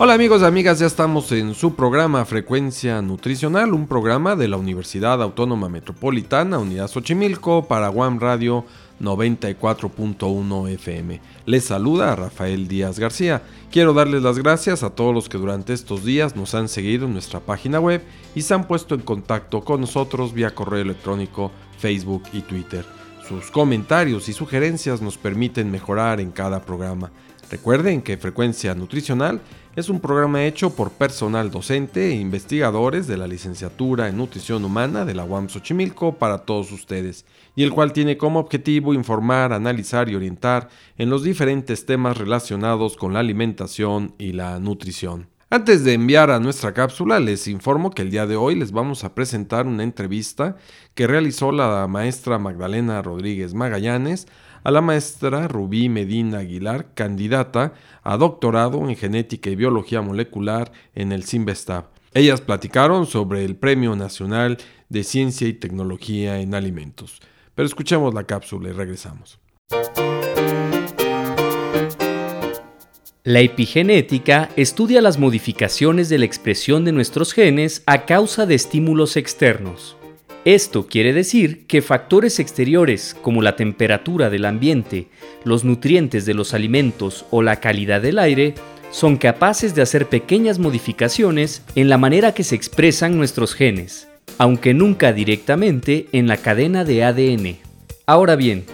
Hola amigos y amigas, ya estamos en su programa Frecuencia Nutricional, un programa de la Universidad Autónoma Metropolitana, Unidad Xochimilco, para One Radio 94.1 FM. Les saluda Rafael Díaz García. Quiero darles las gracias a todos los que durante estos días nos han seguido en nuestra página web y se han puesto en contacto con nosotros vía correo electrónico, Facebook y Twitter. Sus comentarios y sugerencias nos permiten mejorar en cada programa. Recuerden que Frecuencia Nutricional es un programa hecho por personal docente e investigadores de la licenciatura en Nutrición Humana de la UAM Xochimilco para todos ustedes, y el cual tiene como objetivo informar, analizar y orientar en los diferentes temas relacionados con la alimentación y la nutrición. Antes de enviar a nuestra cápsula, les informo que el día de hoy les vamos a presentar una entrevista que realizó la maestra Magdalena Rodríguez Magallanes a la maestra Rubí Medina Aguilar, candidata a doctorado en genética y biología molecular en el CIMBESTAB. Ellas platicaron sobre el Premio Nacional de Ciencia y Tecnología en Alimentos. Pero escuchemos la cápsula y regresamos. La epigenética estudia las modificaciones de la expresión de nuestros genes a causa de estímulos externos. Esto quiere decir que factores exteriores como la temperatura del ambiente, los nutrientes de los alimentos o la calidad del aire son capaces de hacer pequeñas modificaciones en la manera que se expresan nuestros genes, aunque nunca directamente en la cadena de ADN. Ahora bien,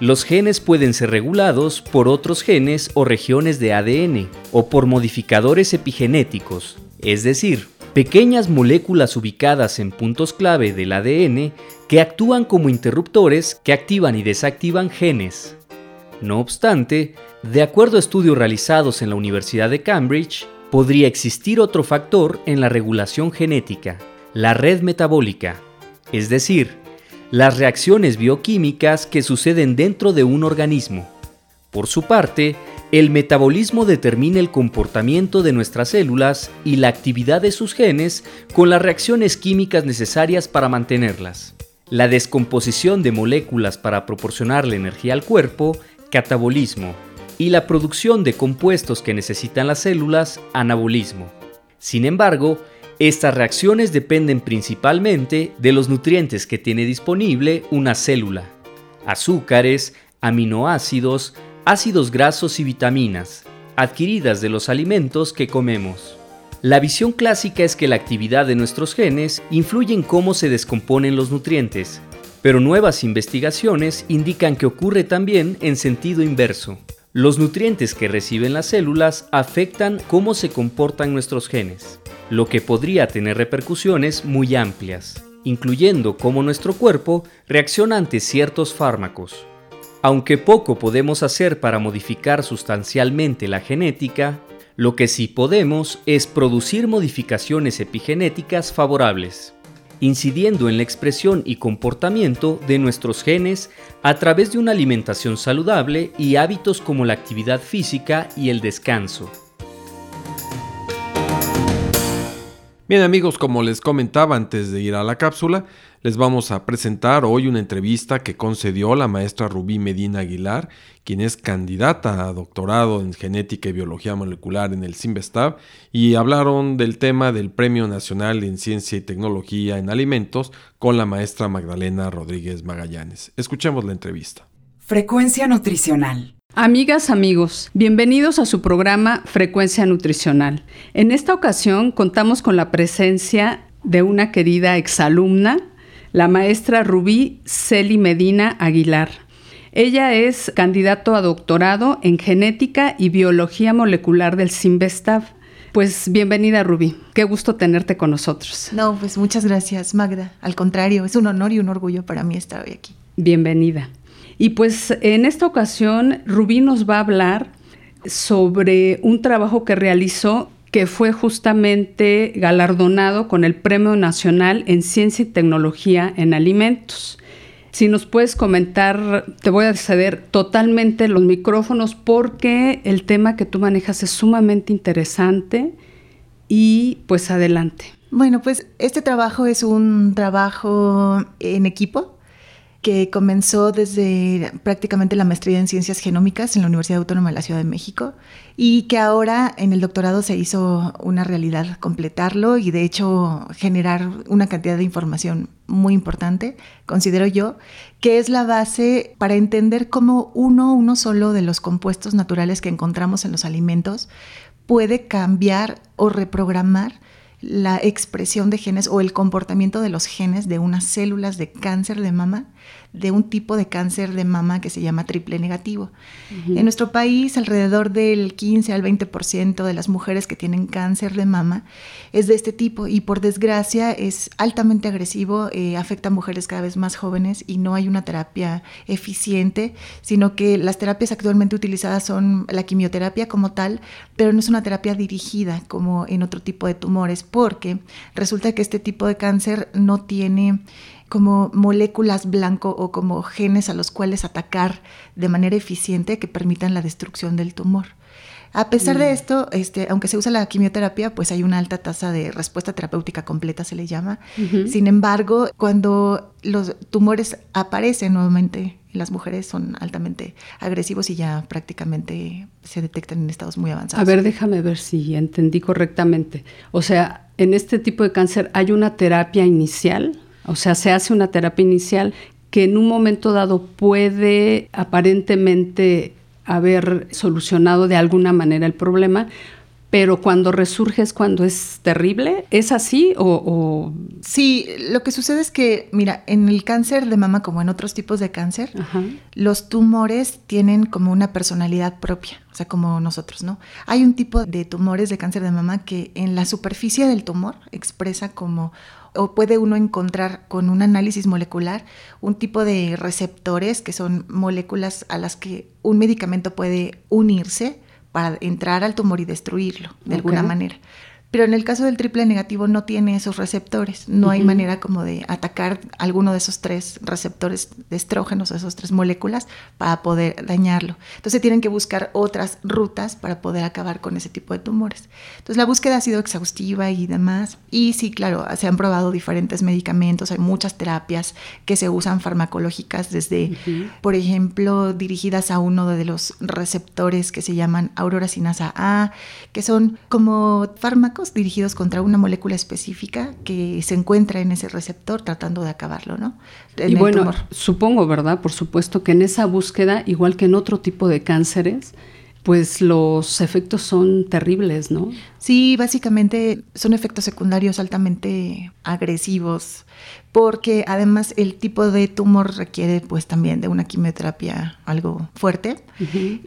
los genes pueden ser regulados por otros genes o regiones de ADN o por modificadores epigenéticos, es decir, pequeñas moléculas ubicadas en puntos clave del ADN que actúan como interruptores que activan y desactivan genes. No obstante, de acuerdo a estudios realizados en la Universidad de Cambridge, podría existir otro factor en la regulación genética, la red metabólica, es decir, las reacciones bioquímicas que suceden dentro de un organismo. Por su parte, el metabolismo determina el comportamiento de nuestras células y la actividad de sus genes con las reacciones químicas necesarias para mantenerlas. La descomposición de moléculas para proporcionarle energía al cuerpo, catabolismo, y la producción de compuestos que necesitan las células, anabolismo. Sin embargo, estas reacciones dependen principalmente de los nutrientes que tiene disponible una célula, azúcares, aminoácidos, ácidos grasos y vitaminas, adquiridas de los alimentos que comemos. La visión clásica es que la actividad de nuestros genes influye en cómo se descomponen los nutrientes, pero nuevas investigaciones indican que ocurre también en sentido inverso. Los nutrientes que reciben las células afectan cómo se comportan nuestros genes, lo que podría tener repercusiones muy amplias, incluyendo cómo nuestro cuerpo reacciona ante ciertos fármacos. Aunque poco podemos hacer para modificar sustancialmente la genética, lo que sí podemos es producir modificaciones epigenéticas favorables, incidiendo en la expresión y comportamiento de nuestros genes a través de una alimentación saludable y hábitos como la actividad física y el descanso. Bien amigos, como les comentaba antes de ir a la cápsula, les vamos a presentar hoy una entrevista que concedió la maestra Rubí Medina Aguilar, quien es candidata a doctorado en genética y biología molecular en el CIMBESTAB, y hablaron del tema del Premio Nacional en Ciencia y Tecnología en Alimentos con la maestra Magdalena Rodríguez Magallanes. Escuchemos la entrevista. Frecuencia nutricional. Amigas, amigos, bienvenidos a su programa Frecuencia Nutricional. En esta ocasión contamos con la presencia de una querida exalumna, la maestra Rubí Celi Medina Aguilar. Ella es candidato a doctorado en genética y biología molecular del CIMBESTAV. Pues bienvenida Rubí, qué gusto tenerte con nosotros. No, pues muchas gracias Magda. Al contrario, es un honor y un orgullo para mí estar hoy aquí. Bienvenida. Y pues en esta ocasión Rubí nos va a hablar sobre un trabajo que realizó que fue justamente galardonado con el Premio Nacional en Ciencia y Tecnología en Alimentos. Si nos puedes comentar, te voy a ceder totalmente los micrófonos porque el tema que tú manejas es sumamente interesante y pues adelante. Bueno, pues este trabajo es un trabajo en equipo que comenzó desde prácticamente la maestría en ciencias genómicas en la Universidad Autónoma de la Ciudad de México y que ahora en el doctorado se hizo una realidad completarlo y de hecho generar una cantidad de información muy importante, considero yo, que es la base para entender cómo uno, uno solo de los compuestos naturales que encontramos en los alimentos puede cambiar o reprogramar la expresión de genes o el comportamiento de los genes de unas células de cáncer de mama de un tipo de cáncer de mama que se llama triple negativo. En nuestro país, alrededor del 15 al 20% de las mujeres que tienen cáncer de mama es de este tipo y por desgracia es altamente agresivo, eh, afecta a mujeres cada vez más jóvenes y no hay una terapia eficiente, sino que las terapias actualmente utilizadas son la quimioterapia como tal, pero no es una terapia dirigida como en otro tipo de tumores, porque resulta que este tipo de cáncer no tiene como moléculas blanco o como genes a los cuales atacar de manera eficiente que permitan la destrucción del tumor. A pesar de mm. esto, este, aunque se usa la quimioterapia, pues hay una alta tasa de respuesta terapéutica completa, se le llama. Sin embargo, cuando los tumores aparecen nuevamente en las mujeres, son altamente agresivos y ya prácticamente se detectan en estados muy avanzados. A ver, déjame ver si entendí correctamente. O sea, en este tipo de cáncer hay una terapia inicial o sea, se hace una terapia inicial que en un momento dado puede aparentemente haber solucionado de alguna manera el problema, pero cuando resurge es cuando es terrible. ¿Es así o, Sí, lo que sucede es que, mira, en el cáncer de mama, como en otros tipos de cáncer, los tumores tienen como una personalidad propia, o sea, como nosotros, ¿no? Hay un tipo de tumores de cáncer de mama que en la superficie del tumor expresa como o puede uno encontrar con un análisis molecular un tipo de receptores que son moléculas a las que un medicamento puede unirse para entrar al tumor y destruirlo de alguna manera. Pero en el caso del triple negativo no tiene esos receptores, no hay manera como de atacar alguno de esos tres receptores de estrógenos, esas tres moléculas, para poder dañarlo. Entonces tienen que buscar otras rutas para poder acabar con ese tipo de tumores. Entonces la búsqueda ha sido exhaustiva y demás. Y sí, claro, se han probado diferentes medicamentos, hay muchas terapias que se usan farmacológicas desde, por ejemplo, dirigidas a uno de los receptores que se llaman aurora sinasa A, que son como fármacos dirigidos contra una molécula específica que se encuentra en ese receptor tratando de acabarlo, ¿no? y bueno, supongo, ¿verdad? Por supuesto que en esa búsqueda, igual que en otro tipo de cánceres, pues los efectos son terribles, ¿no? Sí, básicamente son efectos secundarios altamente agresivos, porque además el tipo de tumor requiere pues también de una quimioterapia algo fuerte.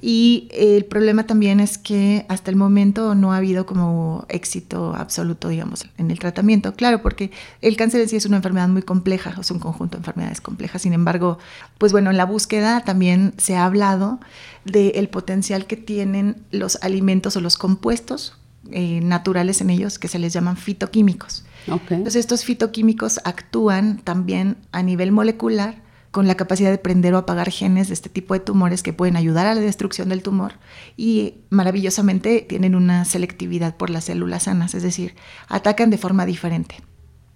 Y el problema también es que hasta el momento no ha habido como éxito absoluto, digamos, en el tratamiento. Claro, porque el cáncer en sí es una enfermedad muy compleja, es un conjunto de enfermedades complejas. Sin embargo, pues bueno, en la búsqueda también se ha hablado del potencial que tienen los alimentos o los compuestos eh, naturales en ellos que se les llaman fitoquímicos. Entonces estos fitoquímicos actúan también a nivel molecular con la capacidad de prender o apagar genes de este tipo de tumores que pueden ayudar a la destrucción del tumor y maravillosamente tienen una selectividad por las células sanas, es decir, atacan de forma diferente.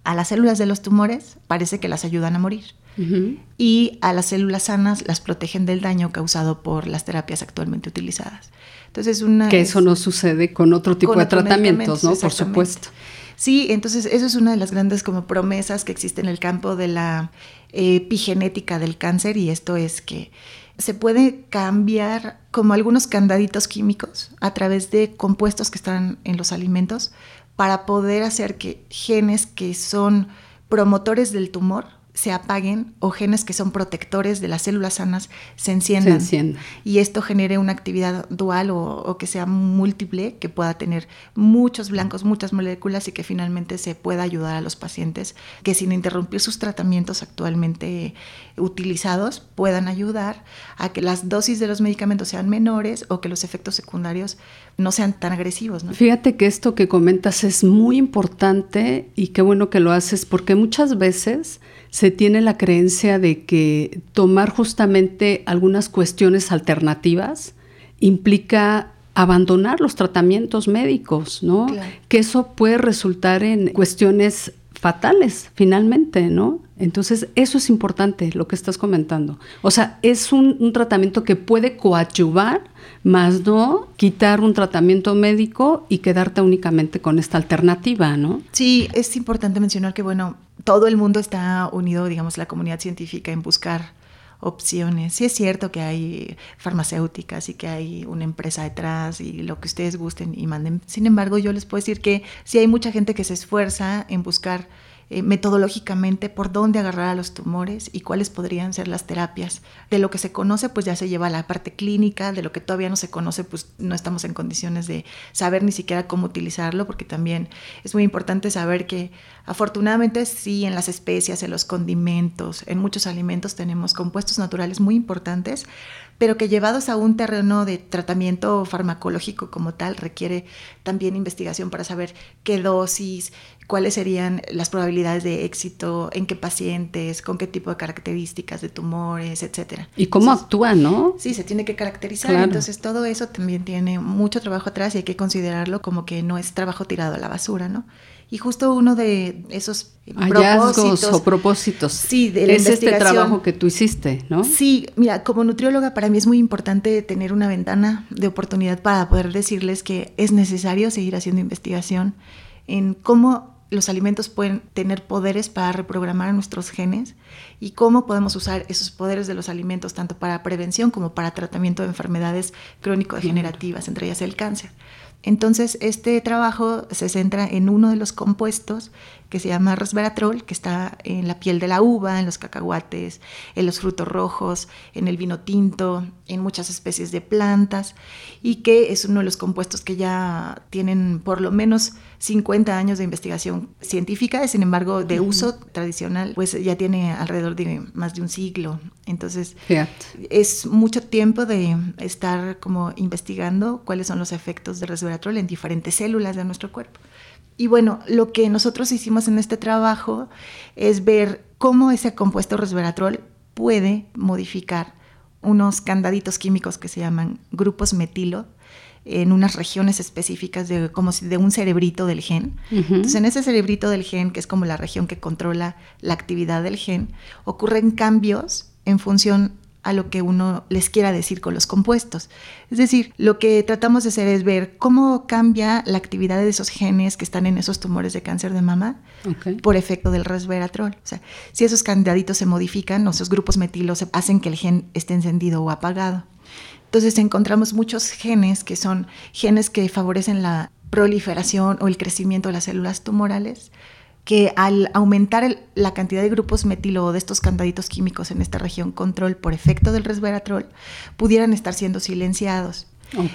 A las células de los tumores parece que las ayudan a morir y a las células sanas las protegen del daño causado por las terapias actualmente utilizadas. Entonces, una que eso no sucede con otro tipo de tratamientos, ¿no? Por supuesto. Sí, entonces eso es una de las grandes como promesas que existe en el campo de la epigenética del cáncer y esto es que se puede cambiar como algunos candaditos químicos a través de compuestos que están en los alimentos para poder hacer que genes que son promotores del tumor se apaguen o genes que son protectores de las células sanas se enciendan. Y esto genere una actividad dual o, que sea múltiple, que pueda tener muchos blancos, muchas moléculas y que finalmente se pueda ayudar a los pacientes que sin interrumpir sus tratamientos actualmente utilizados puedan ayudar a que las dosis de los medicamentos sean menores o que los efectos secundarios no sean tan agresivos. ¿no? Fíjate que esto que comentas es muy importante y qué bueno que lo haces porque muchas veces se tiene la creencia de que tomar justamente algunas cuestiones alternativas implica abandonar los tratamientos médicos, ¿no? Que eso puede resultar en cuestiones fatales finalmente, ¿no? Entonces, eso es importante, lo que estás comentando. O sea, es un, tratamiento que puede coadyuvar, más no quitar un tratamiento médico y quedarte únicamente con esta alternativa, ¿no? Sí, es importante mencionar que, bueno, todo el mundo está unido, digamos, la comunidad científica en buscar opciones. Sí es cierto que hay farmacéuticas y que hay una empresa detrás y lo que ustedes gusten y manden. Sin embargo, yo les puedo decir que sí hay mucha gente que se esfuerza en buscar eh, metodológicamente por dónde agarrar a los tumores y cuáles podrían ser las terapias. De lo que se conoce, pues ya se lleva a la parte clínica, de lo que todavía no se conoce, pues no estamos en condiciones de saber ni siquiera cómo utilizarlo, porque también es muy importante saber que afortunadamente sí, en las especias, en los condimentos, en muchos alimentos tenemos compuestos naturales muy importantes, pero que llevados a un terreno de tratamiento farmacológico como tal requiere también investigación para saber qué dosis, cuáles serían las probabilidades de éxito, en qué pacientes, con qué tipo de características de tumores, etcétera. Y cómo actúa, ¿no? Sí, se tiene que caracterizar. Entonces todo eso también tiene mucho trabajo atrás y hay que considerarlo como que no es trabajo tirado a la basura, ¿no? Y justo uno de esos hallazgos propósitos, o propósitos sí, de es este trabajo que tú hiciste, ¿no? Sí, mira, como nutrióloga para mí es muy importante tener una ventana de oportunidad para poder decirles que es necesario seguir haciendo investigación en cómo los alimentos pueden tener poderes para reprogramar nuestros genes y cómo podemos usar esos poderes de los alimentos tanto para prevención como para tratamiento de enfermedades crónico-degenerativas, entre ellas el cáncer. Entonces, este trabajo se centra en uno de los compuestos que se llama resveratrol, que está en la piel de la uva, en los cacahuates, en los frutos rojos, en el vino tinto, en muchas especies de plantas, y que es uno de los compuestos que ya tienen por lo menos 50 años de investigación científica, sin embargo, de uso tradicional, pues ya tiene alrededor de más de un siglo. Entonces, es mucho tiempo de estar como investigando cuáles son los efectos de resveratrol en diferentes células de nuestro cuerpo. Y bueno, lo que nosotros hicimos en este trabajo es ver cómo ese compuesto resveratrol puede modificar unos candaditos químicos que se llaman grupos metilo en unas regiones específicas de como si de un cerebrito del gen. Entonces, en ese cerebrito del gen, que es como la región que controla la actividad del gen, ocurren cambios en función a lo que uno les quiera decir con los compuestos. Es decir, lo que tratamos de hacer es ver cómo cambia la actividad de esos genes que están en esos tumores de cáncer de mama por efecto del resveratrol. O sea, si esos candaditos se modifican, esos grupos metilos hacen que el gen esté encendido o apagado. Entonces encontramos muchos genes que son genes que favorecen la proliferación o el crecimiento de las células tumorales, que al aumentar la cantidad de grupos metilo o de estos candaditos químicos en esta región control por efecto del resveratrol, pudieran estar siendo silenciados.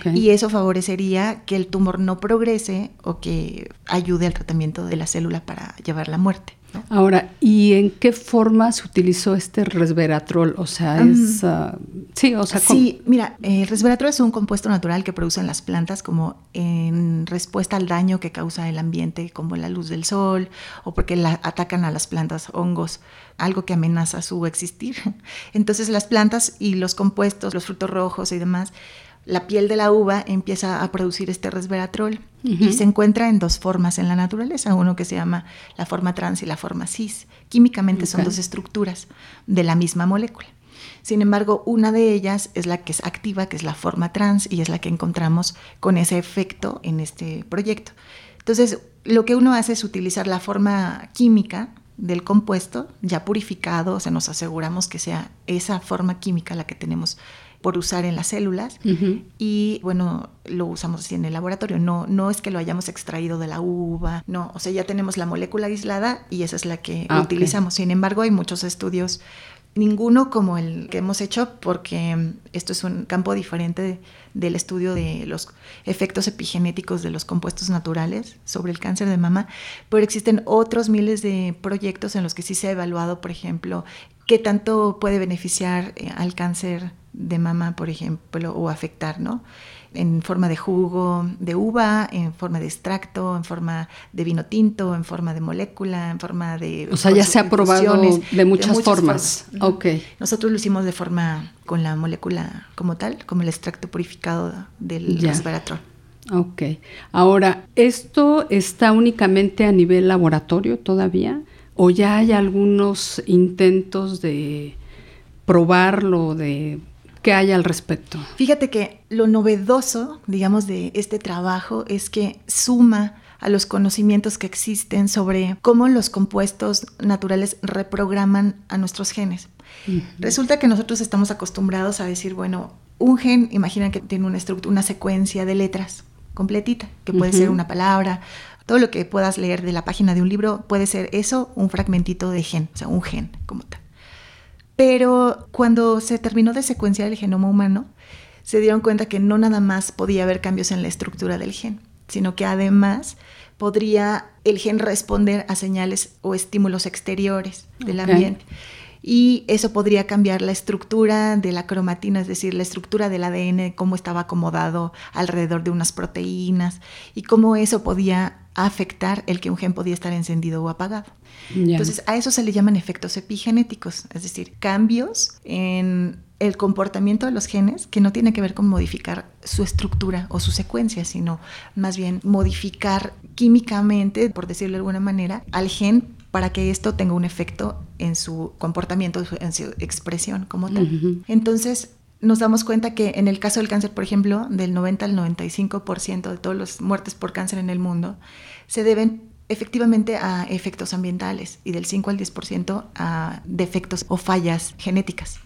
Y eso favorecería que el tumor no progrese o que ayude al tratamiento de la célula para llevar la muerte. Ahora, ¿y en qué forma se utilizó este resveratrol? O sea, es... Ah, sí, o sea... Sí, mira, el resveratrol es un compuesto natural que producen las plantas como en respuesta al daño que causa el ambiente, como la luz del sol, o porque la, atacan a las plantas hongos, algo que amenaza su existir. Entonces las plantas y los compuestos, los frutos rojos y demás, la piel de la uva empieza a producir este resveratrol y se encuentra en dos formas en la naturaleza, uno que se llama la forma trans y la forma cis. Químicamente son dos estructuras de la misma molécula. Sin embargo, una de ellas es la que es activa, que es la forma trans, y es la que encontramos con ese efecto en este proyecto. Entonces, lo que uno hace es utilizar la forma química del compuesto ya purificado, o sea, nos aseguramos que sea esa forma química la que tenemos por usar en las células y bueno, lo usamos así en el laboratorio. No, no es que lo hayamos extraído de la uva, no, o sea, ya tenemos la molécula aislada y esa es la que ah, utilizamos. Sin embargo, hay muchos estudios, ninguno como el que hemos hecho porque esto es un campo diferente del estudio de los efectos epigenéticos de los compuestos naturales sobre el cáncer de mama, pero existen otros miles de proyectos en los que sí se ha evaluado, por ejemplo, qué tanto puede beneficiar eh, al cáncer de mama, por ejemplo, o afectar, ¿no? En forma de jugo de uva, en forma de extracto, en forma de vino tinto, en forma de molécula, en forma de... O sea, ya se ha probado de muchas, formas. Ok. Nosotros lo hicimos de forma con la molécula como tal, como el extracto purificado del resveratrol. Ok. Ahora, ¿esto está únicamente a nivel laboratorio todavía? ¿O ya hay algunos intentos de probarlo, de qué hay al respecto? Fíjate que lo novedoso, digamos, de este trabajo es que suma a los conocimientos que existen sobre cómo los compuestos naturales reprograman a nuestros genes. Resulta que nosotros estamos acostumbrados a decir, bueno, un gen, imagina que tiene una estructura, una secuencia de letras completita, que puede ser una palabra, todo lo que puedas leer de la página de un libro puede ser eso, un fragmentito de gen, o sea, un gen como tal. Pero cuando se terminó de secuenciar el genoma humano, se dieron cuenta que no nada más podía haber cambios en la estructura del gen, sino que además podría el gen responder a señales o estímulos exteriores del ambiente y eso podría cambiar la estructura de la cromatina, es decir, la estructura del ADN, cómo estaba acomodado alrededor de unas proteínas y cómo eso podía afectar el que un gen podía estar encendido o apagado. Entonces, a eso se le llaman efectos epigenéticos, es decir, cambios en el comportamiento de los genes que no tiene que ver con modificar su estructura o su secuencia, sino más bien modificar químicamente, por decirlo de alguna manera, al gen para que esto tenga un efecto en su comportamiento, en su expresión como tal. Entonces, nos damos cuenta que en el caso del cáncer, por ejemplo, del 90 al 95% de todas las muertes por cáncer en el mundo se deben efectivamente a efectos ambientales y del 5 al 10% a defectos o fallas genéticas.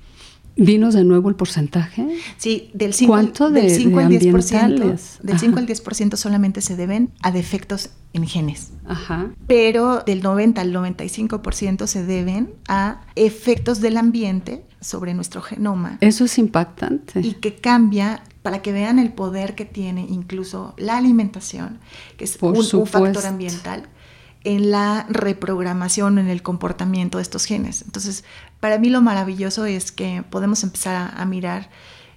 Dinos de nuevo el porcentaje. Sí, del 5, ¿Cuánto del 5 al 10%. Del 5 al 10% solamente se deben a defectos en genes. Ajá. Pero del 90 al 95% se deben a efectos del ambiente sobre nuestro genoma. Eso es impactante. Y que cambia para que vean el poder que tiene incluso la alimentación, que es un, un factor ambiental en la reprogramación, en el comportamiento de estos genes. Entonces, para mí lo maravilloso es que podemos empezar a, mirar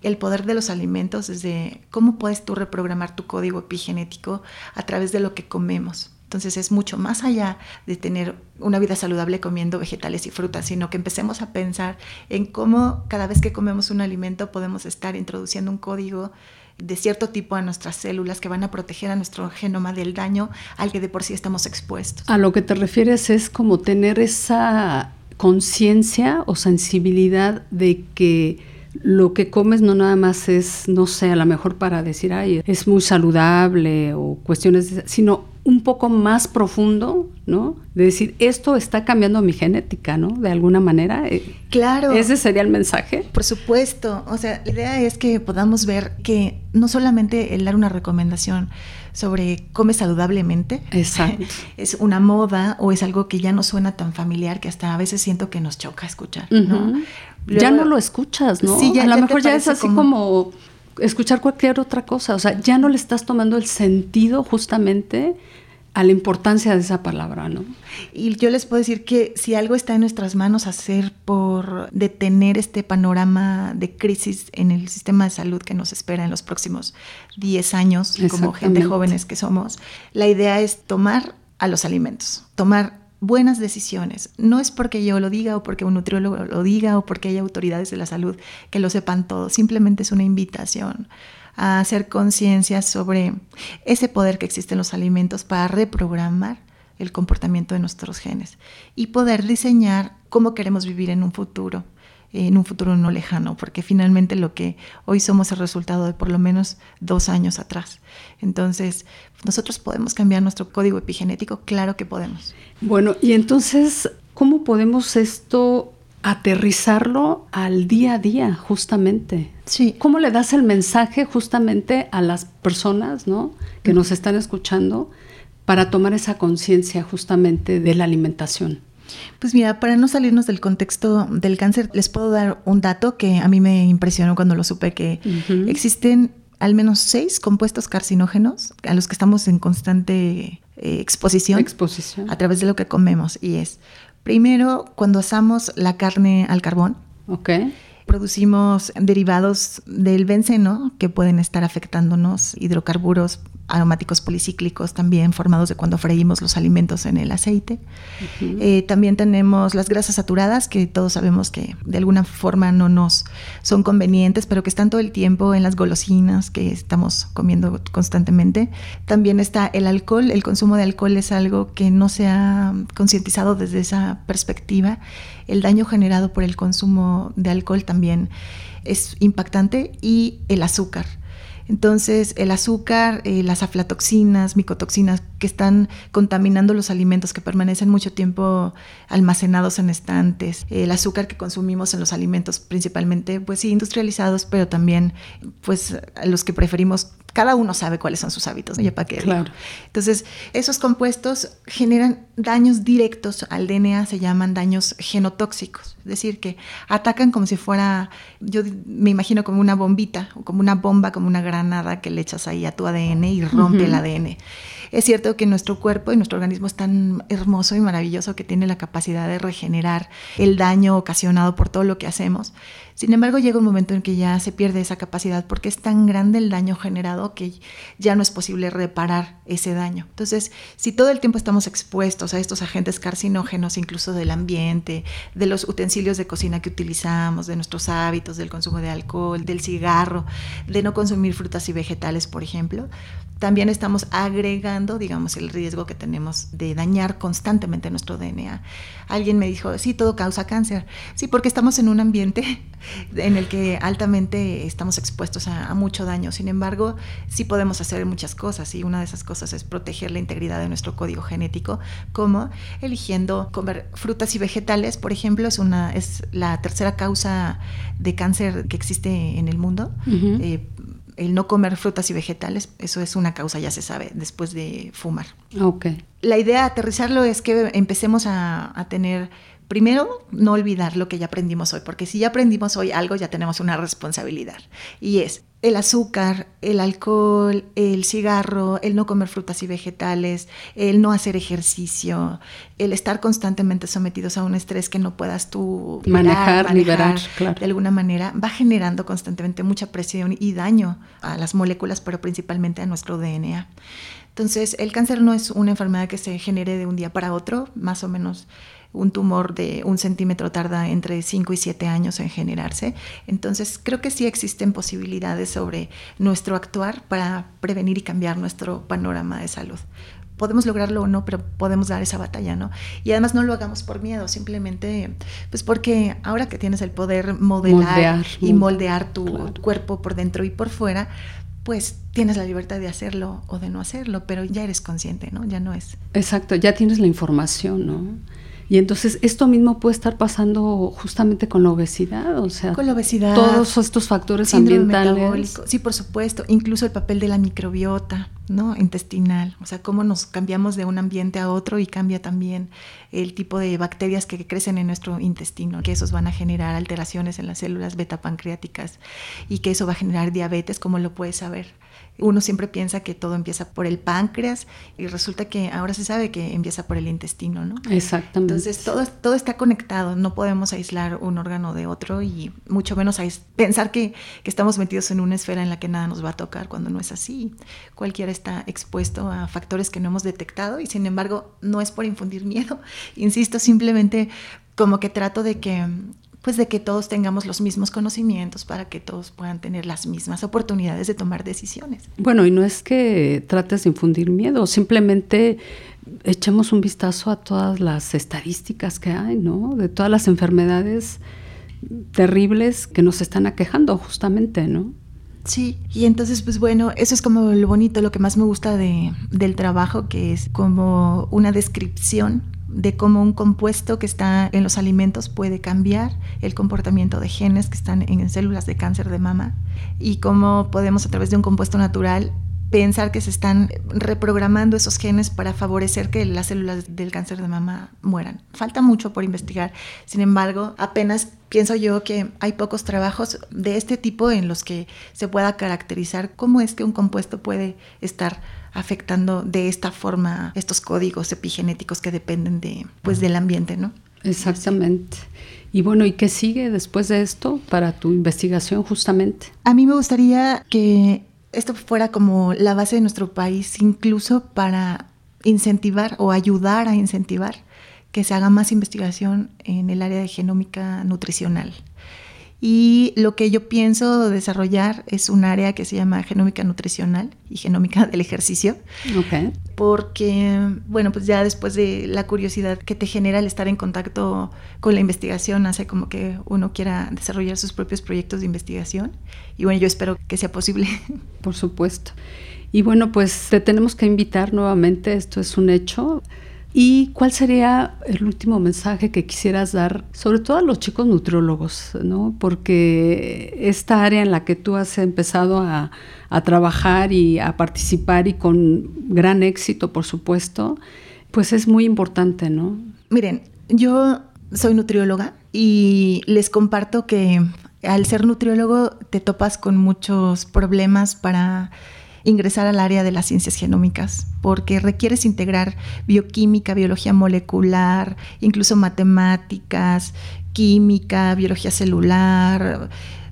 el poder de los alimentos desde cómo puedes tú reprogramar tu código epigenético a través de lo que comemos. Entonces es mucho más allá de tener una vida saludable comiendo vegetales y frutas, sino que empecemos a pensar en cómo cada vez que comemos un alimento podemos estar introduciendo un código de cierto tipo a nuestras células que van a proteger a nuestro genoma del daño al que de por sí estamos expuestos. A lo que te refieres es como tener esa conciencia o sensibilidad de que lo que comes no nada más es, no sé, a lo mejor para decir, ay, es muy saludable o cuestiones, sino un poco más profundo, ¿no? De decir, esto está cambiando mi genética, ¿no? De alguna manera. Eh, claro. ¿Ese sería el mensaje? Por supuesto. O sea, la idea es que podamos ver que no solamente el dar una recomendación sobre come saludablemente Exacto. es una moda o es algo que ya no suena tan familiar que hasta a veces siento que nos choca escuchar, ¿no? ya no lo escuchas, ¿no? Sí, ya, a lo mejor ya es así como escuchar cualquier otra cosa, o sea, ya no le estás tomando el sentido justamente a la importancia de esa palabra, ¿no? Y yo les puedo decir que si algo está en nuestras manos hacer por detener este panorama de crisis en el sistema de salud que nos espera en los próximos 10 años, como gente jóvenes que somos, la idea es tomar a los alimentos, tomar buenas decisiones. No es porque yo lo diga o porque un nutriólogo lo diga o porque hay autoridades de la salud que lo sepan todo, simplemente es una invitación a hacer conciencia sobre ese poder que existe en los alimentos para reprogramar el comportamiento de nuestros genes y poder diseñar cómo queremos vivir en un futuro, en un futuro no lejano, porque finalmente lo que hoy somos es el resultado de por lo menos dos años atrás. Entonces, ¿nosotros podemos cambiar nuestro código epigenético? Claro que podemos. Bueno, y entonces, ¿cómo podemos esto aterrizarlo al día a día, justamente. Sí. ¿Cómo le das el mensaje justamente a las personas ¿no? que nos están escuchando para tomar esa conciencia justamente de la alimentación? Pues mira, para no salirnos del contexto del cáncer, les puedo dar un dato que a mí me impresionó cuando lo supe, que existen al menos seis compuestos carcinógenos a los que estamos en constante eh, exposición, exposición a través de lo que comemos y es Primero, cuando asamos la carne al carbón, producimos derivados del benceno que pueden estar afectándonos, hidrocarburos aromáticos policíclicos también formados de cuando freímos los alimentos en el aceite. Eh, también tenemos las grasas saturadas, que todos sabemos que de alguna forma no nos son convenientes, pero que están todo el tiempo en las golosinas que estamos comiendo constantemente. También está el alcohol. El consumo de alcohol es algo que no se ha concientizado desde esa perspectiva. El daño generado por el consumo de alcohol también es impactante y el azúcar. Entonces, el azúcar, eh, las aflatoxinas, micotoxinas que están contaminando los alimentos que permanecen mucho tiempo almacenados en estantes, el azúcar que consumimos en los alimentos principalmente, pues sí, industrializados, pero también pues los que preferimos cada uno sabe cuáles son sus hábitos, ¿no? para qué? Claro. Entonces, esos compuestos generan daños directos al DNA, se llaman daños genotóxicos, es decir, que atacan como si fuera, yo me imagino como una bombita, o como una bomba, como una granada que le echas ahí a tu ADN y rompe el ADN. Es cierto que nuestro cuerpo y nuestro organismo es tan hermoso y maravilloso que tiene la capacidad de regenerar el daño ocasionado por todo lo que hacemos. Sin embargo, llega un momento en que ya se pierde esa capacidad porque es tan grande el daño generado que ya no es posible reparar ese daño. Entonces, si todo el tiempo estamos expuestos a estos agentes carcinógenos, incluso del ambiente, de los utensilios de cocina que utilizamos, de nuestros hábitos, del consumo de alcohol, del cigarro, de no consumir frutas y vegetales, por ejemplo, también estamos agregando, digamos, el riesgo que tenemos de dañar constantemente nuestro DNA. Alguien me dijo, sí, todo causa cáncer. Sí, porque estamos en un ambiente en el que altamente estamos expuestos a, mucho daño. Sin embargo, sí podemos hacer muchas cosas y una de esas cosas es proteger la integridad de nuestro código genético, como eligiendo comer frutas y vegetales, por ejemplo, es, una, es la tercera causa de cáncer que existe en el mundo el no comer frutas y vegetales, eso es una causa, ya se sabe, después de fumar. Okay. La idea de aterrizarlo es que empecemos a, a tener Primero, no olvidar lo que ya aprendimos hoy, porque si ya aprendimos hoy algo, ya tenemos una responsabilidad. Y es el azúcar, el alcohol, el cigarro, el no comer frutas y vegetales, el no hacer ejercicio, el estar constantemente sometidos a un estrés que no puedas tú manejar, liberar, claro. de alguna manera, va generando constantemente mucha presión y daño a las moléculas, pero principalmente a nuestro DNA. Entonces, el cáncer no es una enfermedad que se genere de un día para otro, más o menos un tumor de un centímetro tarda entre 5 y 7 años en generarse. Entonces creo que sí existen posibilidades sobre nuestro actuar para prevenir y cambiar nuestro panorama de salud. Podemos lograrlo o no, pero podemos dar esa batalla, ¿no? Y además no lo hagamos por miedo, simplemente, pues porque ahora que tienes el poder modelar y moldear tu cuerpo por dentro y por fuera, pues tienes la libertad de hacerlo o de no hacerlo, pero ya eres consciente, ¿no? Ya no es. Exacto, ya tienes la información, ¿no? Y entonces esto mismo puede estar pasando justamente con la obesidad, o sea, con la obesidad, todos estos factores ambientales. Sí, por supuesto, incluso el papel de la microbiota, ¿no? intestinal, o sea, cómo nos cambiamos de un ambiente a otro y cambia también el tipo de bacterias que crecen en nuestro intestino, que esos van a generar alteraciones en las células beta pancreáticas y que eso va a generar diabetes, como lo puedes saber uno siempre piensa que todo empieza por el páncreas y resulta que ahora se sabe que empieza por el intestino, ¿no? Exactamente. Entonces todo, todo está conectado, no podemos aislar un órgano de otro y mucho menos pensar que, que estamos metidos en una esfera en la que nada nos va a tocar cuando no es así. Cualquiera está expuesto a factores que no hemos detectado y sin embargo no es por infundir miedo, insisto, simplemente como que trato de que pues de que todos tengamos los mismos conocimientos para que todos puedan tener las mismas oportunidades de tomar decisiones. Bueno, y no es que trates de infundir miedo, simplemente echemos un vistazo a todas las estadísticas que hay, ¿no? De todas las enfermedades terribles que nos están aquejando justamente, ¿no? Sí, y entonces pues bueno, eso es como lo bonito, lo que más me gusta de, del trabajo, que es como una descripción de cómo un compuesto que está en los alimentos puede cambiar el comportamiento de genes que están en células de cáncer de mama y cómo podemos a través de un compuesto natural pensar que se están reprogramando esos genes para favorecer que las células del cáncer de mama mueran. Falta mucho por investigar. Sin embargo, apenas pienso yo que hay pocos trabajos de este tipo en los que se pueda caracterizar cómo es que un compuesto puede estar afectando de esta forma estos códigos epigenéticos que dependen de, pues, del ambiente, ¿no? Exactamente. Y bueno, ¿y qué sigue después de esto para tu investigación justamente? A mí me gustaría que esto fuera como la base de nuestro país, incluso para incentivar o ayudar a incentivar que se haga más investigación en el área de genómica nutricional. Y lo que yo pienso desarrollar es un área que se llama genómica nutricional y genómica del ejercicio. Okay. Porque, bueno, pues ya después de la curiosidad que te genera el estar en contacto con la investigación, hace como que uno quiera desarrollar sus propios proyectos de investigación. Y bueno, yo espero que sea posible. Por supuesto. Y bueno, pues te tenemos que invitar nuevamente, esto es un hecho. ¿Y cuál sería el último mensaje que quisieras dar, sobre todo a los chicos nutriólogos, ¿no? Porque esta área en la que tú has empezado a, trabajar y a participar y con gran éxito, por supuesto, pues es muy importante, ¿no? Miren, yo soy nutrióloga y les comparto que al ser nutriólogo te topas con muchos problemas para ingresar al área de las ciencias genómicas, porque requieres integrar bioquímica, biología molecular, incluso matemáticas, química, biología celular,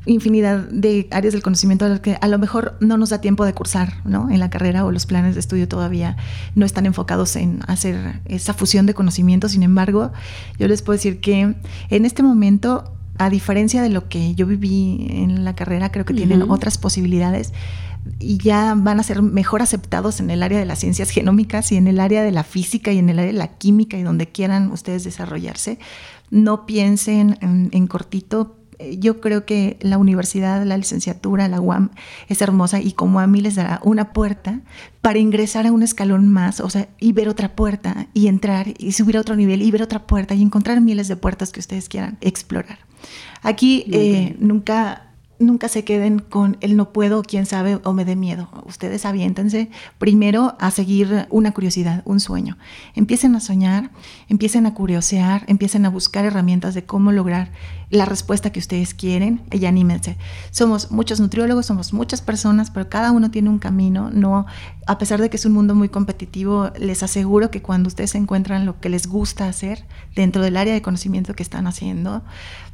infinidad de áreas del conocimiento a las que a lo mejor no nos da tiempo de cursar ¿no? en la carrera o los planes de estudio todavía no están enfocados en hacer esa fusión de conocimientos. Sin embargo, yo les puedo decir que en este momento, a diferencia de lo que yo viví en la carrera, creo que tienen otras posibilidades y ya van a ser mejor aceptados en el área de las ciencias genómicas y en el área de la física y en el área de la química y donde quieran ustedes desarrollarse. No piensen en, cortito. Yo creo que la universidad, la licenciatura, la UAM es hermosa y como a mí les dará una puerta para ingresar a un escalón más, o sea, y ver otra puerta y entrar y subir a otro nivel y ver otra puerta y encontrar miles de puertas que ustedes quieran explorar. Aquí eh, nunca nunca se queden con el no puedo, quién sabe, o me dé miedo. Ustedes aviéntense primero a seguir una curiosidad, un sueño. Empiecen a soñar, empiecen a curiosear, empiecen a buscar herramientas de cómo lograr la respuesta que ustedes quieren y anímense. Somos muchos nutriólogos, somos muchas personas, pero cada uno tiene un camino. No, a pesar de que es un mundo muy competitivo, les aseguro que cuando ustedes encuentran lo que les gusta hacer dentro del área de conocimiento que están haciendo,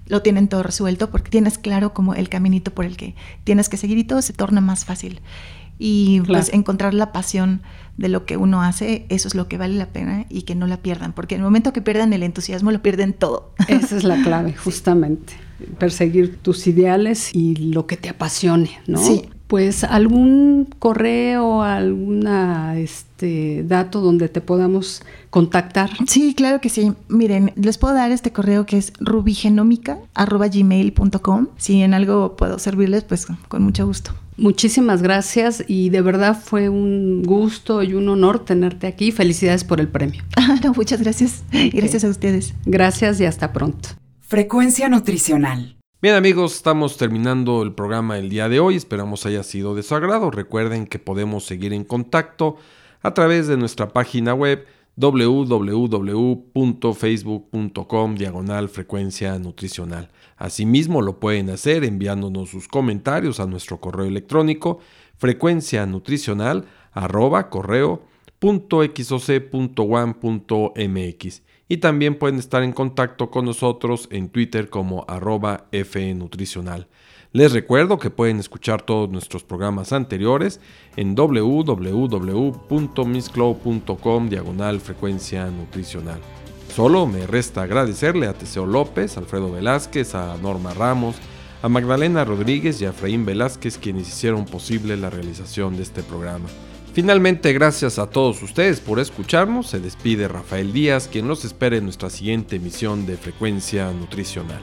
lo tienen todo resuelto porque tienes claro como el caminito por el que tienes que seguir y todo se torna más fácil. Y pues encontrar la pasión de lo que uno hace, eso es lo que vale la pena y que no la pierdan, porque en el momento que pierdan el entusiasmo lo pierden todo. Esa es la clave, justamente. Perseguir tus ideales y lo que te apasione, ¿no? Sí. Pues algún correo, alguna este dato donde te podamos contactar. Sí, claro que sí. Miren, les puedo dar este correo que es rubigenómica@gmail.com. Si en algo puedo servirles, pues con mucho gusto. Muchísimas gracias y de verdad fue un gusto y un honor tenerte aquí. Felicidades por el premio. Ah, no, muchas gracias. Gracias a ustedes. Gracias y hasta pronto. Frecuencia nutricional. Bien amigos, estamos terminando el programa el día de hoy, esperamos haya sido de su agrado. Recuerden que podemos seguir en contacto a través de nuestra página web www.facebook.com diagonal frecuencia nutricional. Asimismo lo pueden hacer enviándonos sus comentarios a nuestro correo electrónico frecuencia nutricional arroba correo y también pueden estar en contacto con nosotros en Twitter como arroba fnutricional. Les recuerdo que pueden escuchar todos nuestros programas anteriores en www.missclow.com diagonal frecuencia nutricional. Solo me resta agradecerle a Teseo López, Alfredo Velázquez, a Norma Ramos, a Magdalena Rodríguez y a Efraín Velázquez quienes hicieron posible la realización de este programa. Finalmente, gracias a todos ustedes por escucharnos. Se despide Rafael Díaz, quien nos espera en nuestra siguiente emisión de Frecuencia Nutricional.